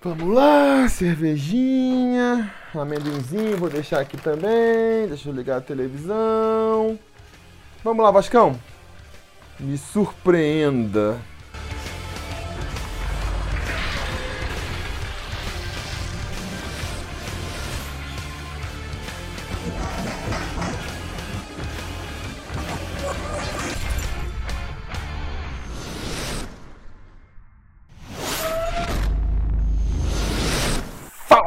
Vamos lá, cervejinha, amendoinzinho, vou deixar aqui também. Deixa eu ligar a televisão. Vamos lá, Vascão. Me surpreenda.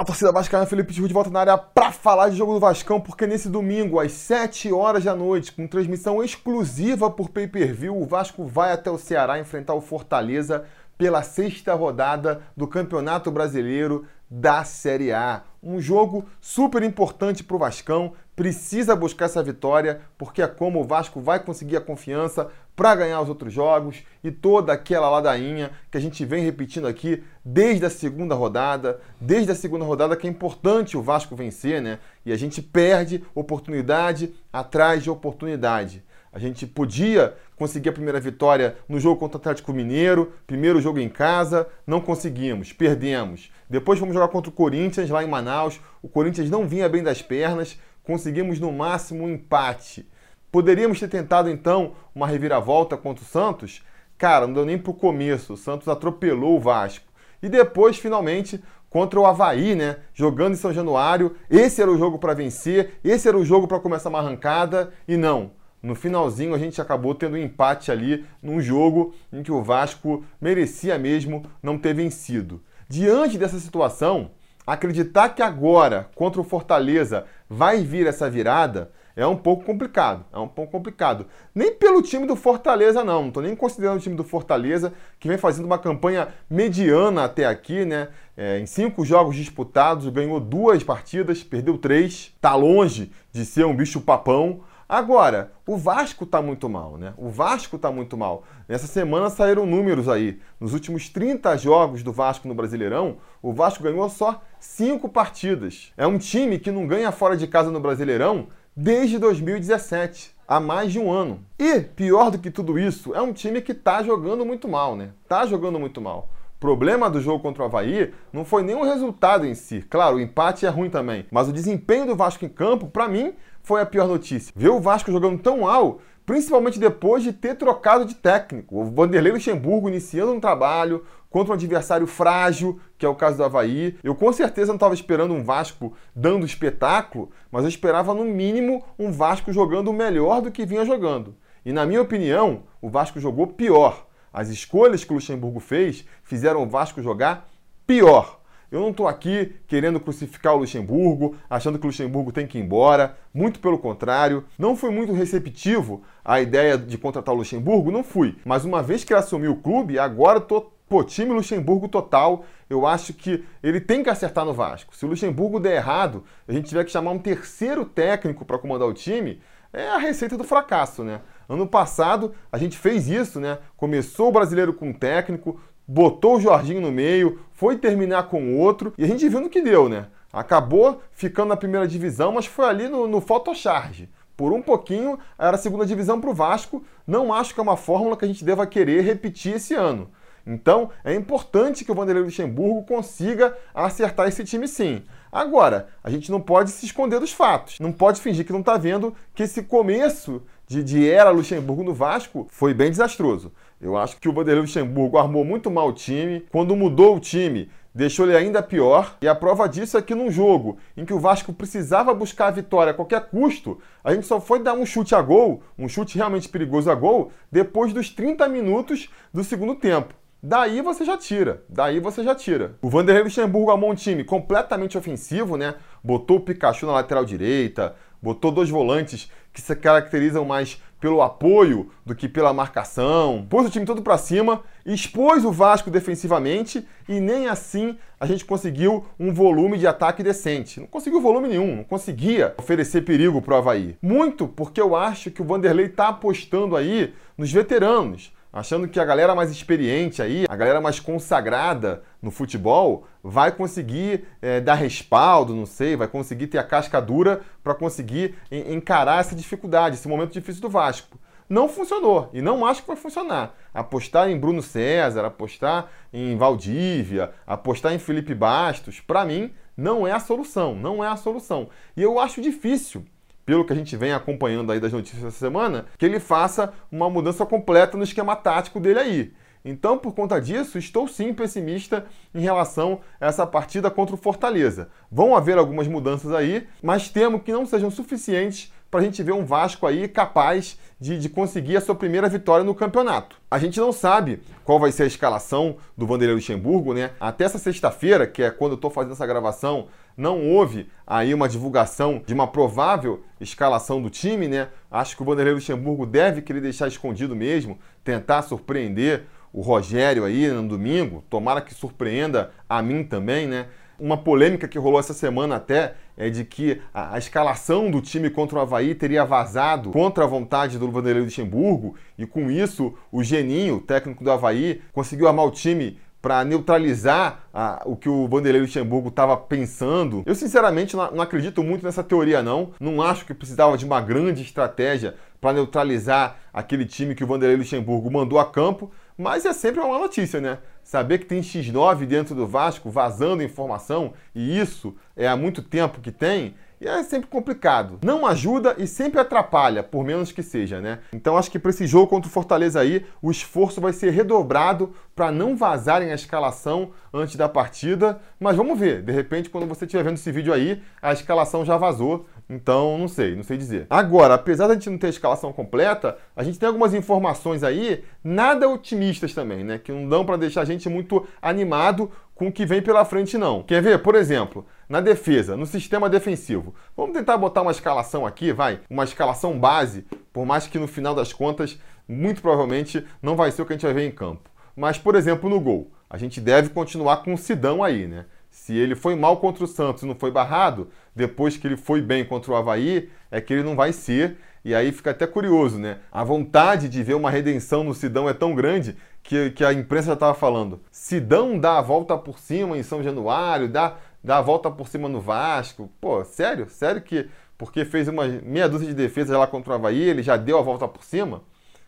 Fala, torcida vascaína, Felipe Tiru de volta na área para falar de jogo do Vascão, porque nesse domingo, às 7 horas da noite, com transmissão exclusiva por pay-per-view, o Vasco vai até o Ceará enfrentar o Fortaleza pela sexta rodada do Campeonato Brasileiro da Série A. Um jogo super importante para o Vascão, precisa buscar essa vitória, porque é como o Vasco vai conseguir a confiança para ganhar os outros jogos e toda aquela ladainha que a gente vem repetindo aqui desde a segunda rodada, desde a segunda rodada que é importante o Vasco vencer, né? E a gente perde oportunidade atrás de oportunidade. A gente podia conseguir a primeira vitória no jogo contra o Atlético Mineiro, primeiro jogo em casa, não conseguimos, perdemos. Depois fomos jogar contra o Corinthians lá em Manaus, o Corinthians não vinha bem das pernas, conseguimos no máximo um empate. Poderíamos ter tentado então uma reviravolta contra o Santos? Cara, não deu nem pro começo. O Santos atropelou o Vasco. E depois, finalmente, contra o Havaí, né? Jogando em São Januário. Esse era o jogo para vencer, esse era o jogo para começar uma arrancada. E não. No finalzinho a gente acabou tendo um empate ali num jogo em que o Vasco merecia mesmo não ter vencido. Diante dessa situação, acreditar que agora, contra o Fortaleza, vai vir essa virada é um pouco complicado. É um pouco complicado. Nem pelo time do Fortaleza, não. Não estou nem considerando o time do Fortaleza, que vem fazendo uma campanha mediana até aqui, né? É, em cinco jogos disputados, ganhou duas partidas, perdeu três. Está longe de ser um bicho papão. Agora, o Vasco está muito mal, né? O Vasco está muito mal. Nessa semana saíram números aí. Nos últimos 30 jogos do Vasco no Brasileirão, o Vasco ganhou só cinco partidas. É um time que não ganha fora de casa no Brasileirão desde 2017, há mais de um ano. E, pior do que tudo isso, é um time que está jogando muito mal, né? Tá jogando muito mal. O problema do jogo contra o Havaí não foi nem o resultado em si. Claro, o empate é ruim também. Mas o desempenho do Vasco em campo, para mim, foi a pior notícia. Ver o Vasco jogando tão mal principalmente depois de ter trocado de técnico. O Vanderlei Luxemburgo iniciando um trabalho contra um adversário frágil, que é o caso do Havaí. Eu com certeza não estava esperando um Vasco dando espetáculo, mas eu esperava no mínimo um Vasco jogando melhor do que vinha jogando. E na minha opinião, o Vasco jogou pior. As escolhas que o Luxemburgo fez fizeram o Vasco jogar pior. Eu não estou aqui querendo crucificar o Luxemburgo, achando que o Luxemburgo tem que ir embora. Muito pelo contrário. Não fui muito receptivo à ideia de contratar o Luxemburgo, não fui. Mas uma vez que ele assumiu o clube, agora estou Pô, time Luxemburgo total, eu acho que ele tem que acertar no Vasco. Se o Luxemburgo der errado, a gente tiver que chamar um terceiro técnico para comandar o time, é a receita do fracasso, né? Ano passado a gente fez isso, né? Começou o brasileiro com um técnico, botou o Jorginho no meio, foi terminar com outro e a gente viu no que deu, né? Acabou ficando na primeira divisão, mas foi ali no, no photocharge. Por um pouquinho era a segunda divisão para o Vasco. Não acho que é uma fórmula que a gente deva querer repetir esse ano. Então, é importante que o Vanderlei Luxemburgo consiga acertar esse time sim. Agora, a gente não pode se esconder dos fatos. Não pode fingir que não está vendo que esse começo de, de era Luxemburgo no Vasco foi bem desastroso. Eu acho que o Vanderlei Luxemburgo armou muito mal o time. Quando mudou o time, deixou ele ainda pior. E a prova disso é que num jogo em que o Vasco precisava buscar a vitória a qualquer custo, a gente só foi dar um chute a gol, um chute realmente perigoso a gol, depois dos 30 minutos do segundo tempo. Daí você já tira, daí você já tira. O Vanderlei Luxemburgo armou um time completamente ofensivo, né? Botou o Pikachu na lateral direita, botou dois volantes que se caracterizam mais pelo apoio do que pela marcação, pôs o time todo para cima, expôs o Vasco defensivamente e nem assim a gente conseguiu um volume de ataque decente. Não conseguiu volume nenhum, não conseguia oferecer perigo para o Havaí. Muito porque eu acho que o Vanderlei está apostando aí nos veteranos achando que a galera mais experiente aí, a galera mais consagrada no futebol, vai conseguir é, dar respaldo, não sei, vai conseguir ter a casca dura para conseguir encarar essa dificuldade, esse momento difícil do Vasco. não funcionou e não acho que vai funcionar. Apostar em Bruno César, apostar em Valdívia, apostar em Felipe Bastos, para mim não é a solução, não é a solução. E eu acho difícil pelo que a gente vem acompanhando aí das notícias dessa semana, que ele faça uma mudança completa no esquema tático dele aí. Então, por conta disso, estou sim pessimista em relação a essa partida contra o Fortaleza. Vão haver algumas mudanças aí, mas temo que não sejam suficientes para a gente ver um Vasco aí capaz de, de, conseguir a sua primeira vitória no campeonato. A gente não sabe qual vai ser a escalação do Vanderlei Luxemburgo, né? Até essa sexta-feira, que é quando eu estou fazendo essa gravação, não houve aí uma divulgação de uma provável escalação do time, né? Acho que o Vanderlei Luxemburgo deve querer deixar escondido mesmo, tentar surpreender o Rogério aí no domingo, tomara que surpreenda a mim também, né? Uma polêmica que rolou essa semana até é de que a, a, escalação do time contra o Havaí teria vazado contra a vontade do Vanderlei Luxemburgo e com isso o Geninho, técnico do Havaí, conseguiu armar o time para neutralizar o que o Vanderlei Luxemburgo estava pensando. Eu, sinceramente, não, não, acredito muito nessa teoria, não. Não acho que precisava de uma grande estratégia para neutralizar aquele time que o Vanderlei Luxemburgo mandou a campo, mas é sempre uma notícia, né? Saber que tem X9 dentro do Vasco vazando informação, e isso é há muito tempo que tem, e é sempre complicado. Não ajuda e sempre atrapalha, por menos que seja, né? Então acho que para esse jogo contra o Fortaleza aí, o esforço vai ser redobrado para não vazarem a escalação antes da partida. Mas vamos ver, de repente, quando você estiver vendo esse vídeo aí, a escalação já vazou. Então, não sei, não sei dizer. Agora, apesar da gente não ter a escalação completa, a gente tem algumas informações aí, nada otimistas também, né? Que não dão para deixar a gente muito animado com o que vem pela frente, não. Quer ver? Por exemplo, na defesa, no sistema defensivo. Vamos tentar botar uma escalação aqui, vai? Uma escalação base, por mais que no final das contas, muito provavelmente não vai ser o que a gente vai ver em campo. Mas, por exemplo, no gol, a gente deve continuar com o Sidão aí, né? Se ele foi mal contra o Santos e não foi barrado, depois que ele foi bem contra o Havaí, é que ele não vai ser. E aí fica até curioso, né? A vontade de ver uma redenção no Sidão é tão grande que, que a imprensa já estava falando. Sidão dá a volta por cima em São Januário, dá, dá a volta por cima no Vasco. Pô, sério? Sério que porque fez uma meia dúzia de defesas lá contra o Havaí, ele já deu a volta por cima?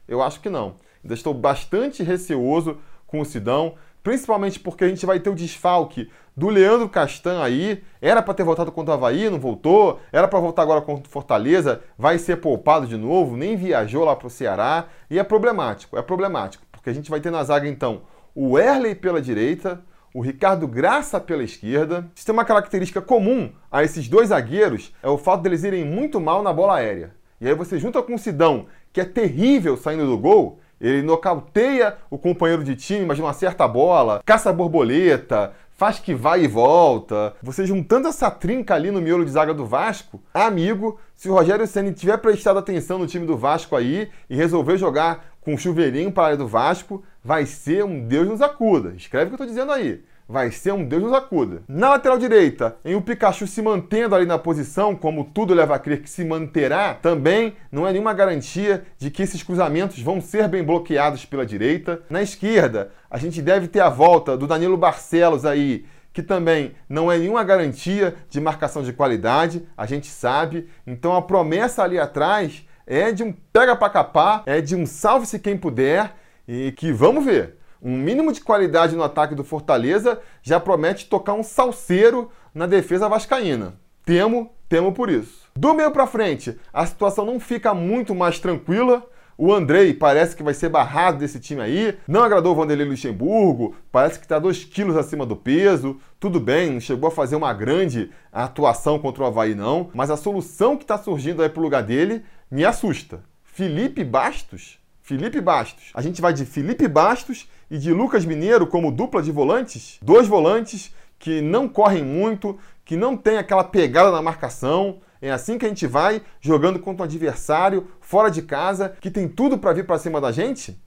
Eu acho que não. Ainda estou bastante receoso com o Sidão principalmente porque a gente vai ter o desfalque do Leandro Castan aí. Era para ter voltado contra o Havaí, não voltou. Era para voltar agora contra o Fortaleza, vai ser poupado de novo, nem viajou lá para o Ceará. E é problemático, é problemático, porque a gente vai ter na zaga então o Erley pela direita, o Ricardo Graça pela esquerda. Isso tem uma característica comum a esses dois zagueiros, é o fato deles irem muito mal na bola aérea. E aí você junta com o Sidão, que é terrível saindo do gol, ele nocauteia o companheiro de time, mas de uma certa bola, caça borboleta, faz que vai e volta. Você juntando essa trinca ali no miolo de zaga do Vasco, amigo, se o Rogério Ceni tiver prestado atenção no time do Vasco aí e resolver jogar com chuveirinho para a área do Vasco, vai ser um Deus nos acuda. Escreve o que eu estou dizendo aí vai ser um Deus nos acuda. Na lateral direita, em o Pikachu se mantendo ali na posição, como tudo leva a crer que se manterá, também não é nenhuma garantia de que esses cruzamentos vão ser bem bloqueados pela direita. Na esquerda, a gente deve ter a volta do Danilo Barcelos aí, que também não é nenhuma garantia de marcação de qualidade, a gente sabe. Então a promessa ali atrás é de um pega para capar, é de um salve-se quem puder e que vamos ver um mínimo de qualidade no ataque do Fortaleza já promete tocar um salseiro na defesa vascaína. Temo, temo por isso. Do meio para frente, a situação não fica muito mais tranquila. O Andrei parece que vai ser barrado desse time aí. Não agradou o Vanderlei Luxemburgo. Parece que está 2 quilos acima do peso. Tudo bem, não chegou a fazer uma grande atuação contra o Havaí, não. Mas a solução que está surgindo aí pro lugar dele me assusta. Felipe Bastos? Felipe Bastos. A gente vai de Felipe Bastos e de Lucas Mineiro como dupla de volantes, dois volantes que não correm muito, que não tem aquela pegada na marcação. É assim que a gente vai jogando contra um adversário fora de casa que tem tudo para vir para cima da gente?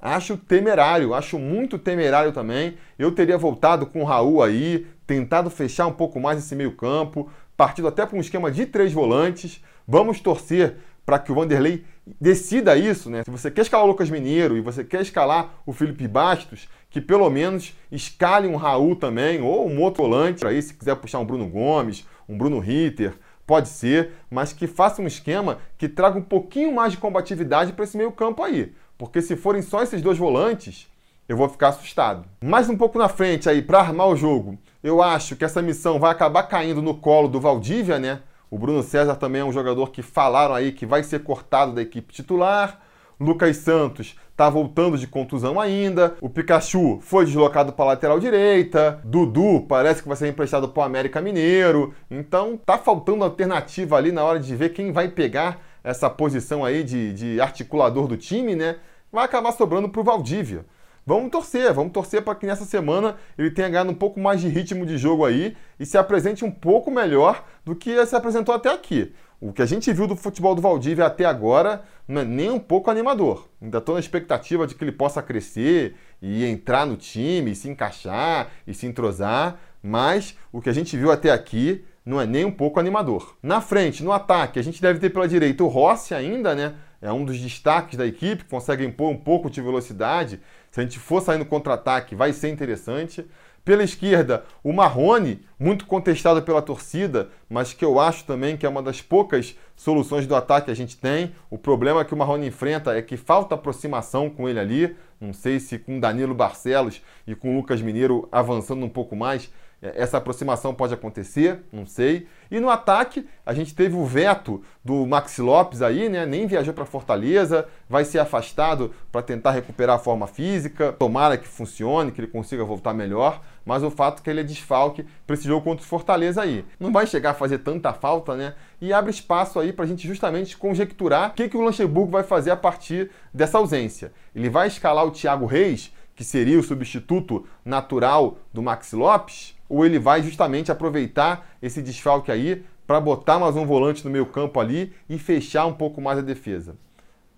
Acho temerário, acho muito temerário também. Eu teria voltado com o Raul aí, tentado fechar um pouco mais esse meio-campo, partido até para um esquema de três volantes. Vamos torcer para que o Vanderlei decida isso, né? Se você quer escalar o Lucas Mineiro e você quer escalar o Felipe Bastos, que pelo menos escale um Raul também, ou um outro volante aí, se quiser puxar um Bruno Gomes, um Bruno Ritter, Pode ser, mas que faça um esquema que traga um pouquinho mais de combatividade para esse meio campo aí. Porque se forem só esses dois volantes, eu vou ficar assustado. Mais um pouco na frente aí, para armar o jogo, eu acho que essa missão vai acabar caindo no colo do Valdívia, né? O Bruno César também é um jogador que falaram aí que vai ser cortado da equipe titular. Lucas Santos tá voltando de contusão ainda. O Pikachu foi deslocado para lateral direita. Dudu parece que vai ser emprestado para o América Mineiro. Então tá faltando alternativa ali na hora de ver quem vai pegar essa posição aí de, de articulador do time, né? Vai acabar sobrando para o Valdívia. Vamos torcer, vamos torcer para que nessa semana ele tenha ganhado um pouco mais de ritmo de jogo aí e se apresente um pouco melhor do que se apresentou até aqui. O que a gente viu do futebol do Valdívia até agora não é nem um pouco animador. Ainda estou na expectativa de que ele possa crescer e entrar no time, e se encaixar e se entrosar, mas o que a gente viu até aqui não é nem um pouco animador. Na frente, no ataque, a gente deve ter pela direita o Rossi ainda, né? É um dos destaques da equipe, consegue impor um pouco de velocidade. Se a gente for sair no contra-ataque, vai ser interessante. Pela esquerda, o Marrone, muito contestado pela torcida, mas que eu acho também que é uma das poucas soluções do ataque que a gente tem. O problema que o Marrone enfrenta é que falta aproximação com ele ali. Não sei se com Danilo Barcelos e com Lucas Mineiro avançando um pouco mais, essa aproximação pode acontecer, não sei. E no ataque, a gente teve o veto do Maxi Lopes aí, né? Nem viajou para Fortaleza, vai ser afastado para tentar recuperar a forma física. Tomara que funcione, que ele consiga voltar melhor. Mas o fato é que ele é desfalque para esse jogo contra o Fortaleza aí. Não vai chegar a fazer tanta falta, né? E abre espaço aí para a gente justamente conjecturar o que, que o Luxemburgo vai fazer a partir dessa ausência. Ele vai escalar o Thiago Reis, que seria o substituto natural do Maxi Lopes? Ou ele vai justamente aproveitar esse desfalque aí para botar mais um volante no meio campo ali e fechar um pouco mais a defesa.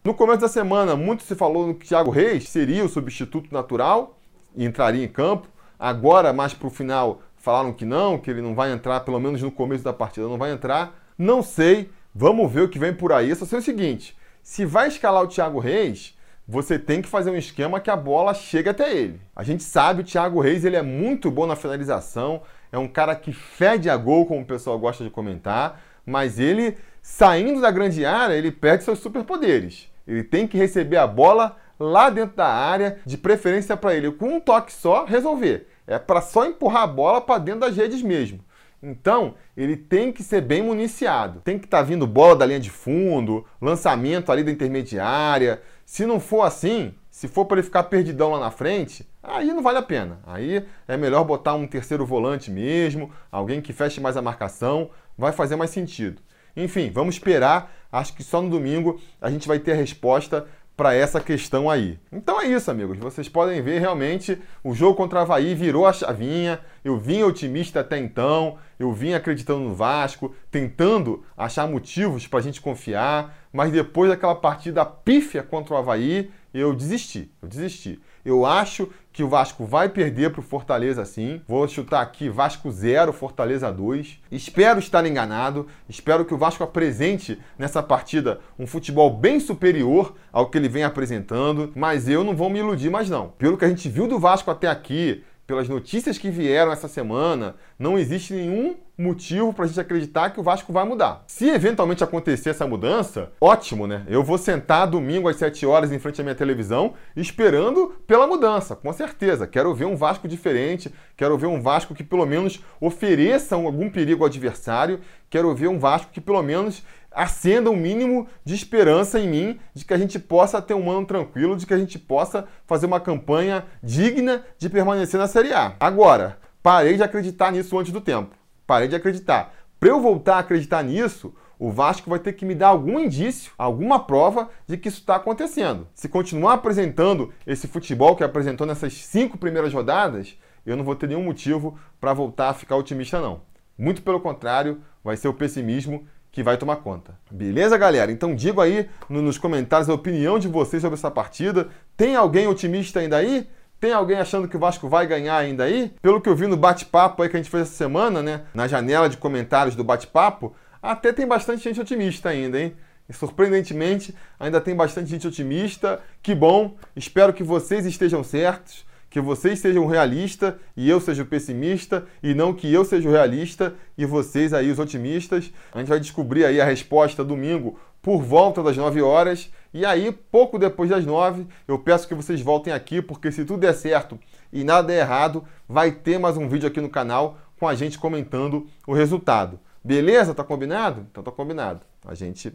No começo da semana, muito se falou que Thiago Reis seria o substituto natural e entraria em campo. Agora, mais para o final, falaram que não, que ele não vai entrar, pelo menos no começo da partida não vai entrar. Não sei, vamos ver o que vem por aí. Só sei o seguinte, se vai escalar o Thiago Reis, você tem que fazer um esquema que a bola chegue até ele. A gente sabe o Thiago Reis, ele é muito bom na finalização, é um cara que fede a gol, como o pessoal gosta de comentar, mas ele, saindo da grande área, ele perde seus superpoderes. Ele tem que receber a bola lá dentro da área, de preferência para ele, com um toque só, resolver. É para só empurrar a bola para dentro das redes mesmo. Então, ele tem que ser bem municiado. Tem que estar tá vindo bola da linha de fundo, lançamento ali da intermediária. Se não for assim, se for para ele ficar perdidão lá na frente, aí não vale a pena. Aí é melhor botar um terceiro volante mesmo, alguém que feche mais a marcação, vai fazer mais sentido. Enfim, vamos esperar. Acho que só no domingo a gente vai ter a resposta para essa questão aí. Então é isso, amigos. Vocês podem ver realmente o jogo contra o Havaí virou a chavinha. Eu vim otimista até então, eu vim acreditando no Vasco, tentando achar motivos para a gente confiar, mas depois daquela partida pífia contra o Havaí, eu desisti. Eu desisti. Eu acho que o Vasco vai perder para o Fortaleza sim. Vou chutar aqui Vasco 0, Fortaleza 2. Espero estar enganado. Espero que o Vasco apresente nessa partida um futebol bem superior ao que ele vem apresentando. Mas eu não vou me iludir mais não. Pelo que a gente viu do Vasco até aqui, pelas notícias que vieram essa semana, não existe nenhum motivo para a gente acreditar que o Vasco vai mudar. Se eventualmente acontecer essa mudança, ótimo, né? Eu vou sentar domingo às 7 horas em frente à minha televisão esperando pela mudança, com certeza. Quero ver um Vasco diferente, quero ver um Vasco que pelo menos ofereça algum perigo ao adversário, quero ver um Vasco que pelo menos acenda um mínimo de esperança em mim de que a gente possa ter um ano tranquilo, de que a gente possa fazer uma campanha digna de permanecer na Série A. Agora, parei de acreditar nisso antes do tempo. Parei de acreditar. Para eu voltar a acreditar nisso, o Vasco vai ter que me dar algum indício, alguma prova de que isso está acontecendo. Se continuar apresentando esse futebol que apresentou nessas cinco primeiras rodadas, eu não vou ter nenhum motivo para voltar a ficar otimista, não. Muito pelo contrário, vai ser o pessimismo que vai tomar conta. Beleza, galera? Então digo aí nos comentários a opinião de vocês sobre essa partida. Tem alguém otimista ainda aí? Tem alguém achando que o Vasco vai ganhar ainda aí? Pelo que eu vi no bate-papo aí que a gente fez essa semana, né? Na janela de comentários do bate-papo, até tem bastante gente otimista ainda, hein? E surpreendentemente, ainda tem bastante gente otimista. Que bom! Espero que vocês estejam certos que vocês sejam realistas e eu seja pessimista, e não que eu seja realista e vocês aí os otimistas. A gente vai descobrir aí a resposta domingo por volta das 9 horas. E aí, pouco depois das 9, eu peço que vocês voltem aqui, porque se tudo der certo e nada der errado, vai ter mais um vídeo aqui no canal com a gente comentando o resultado. Beleza? Tá combinado? Então tá combinado. A gente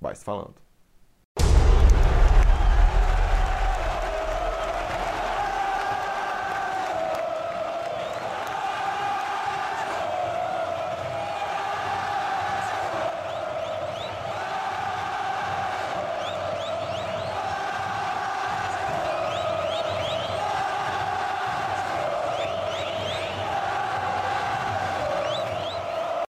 vai se falando.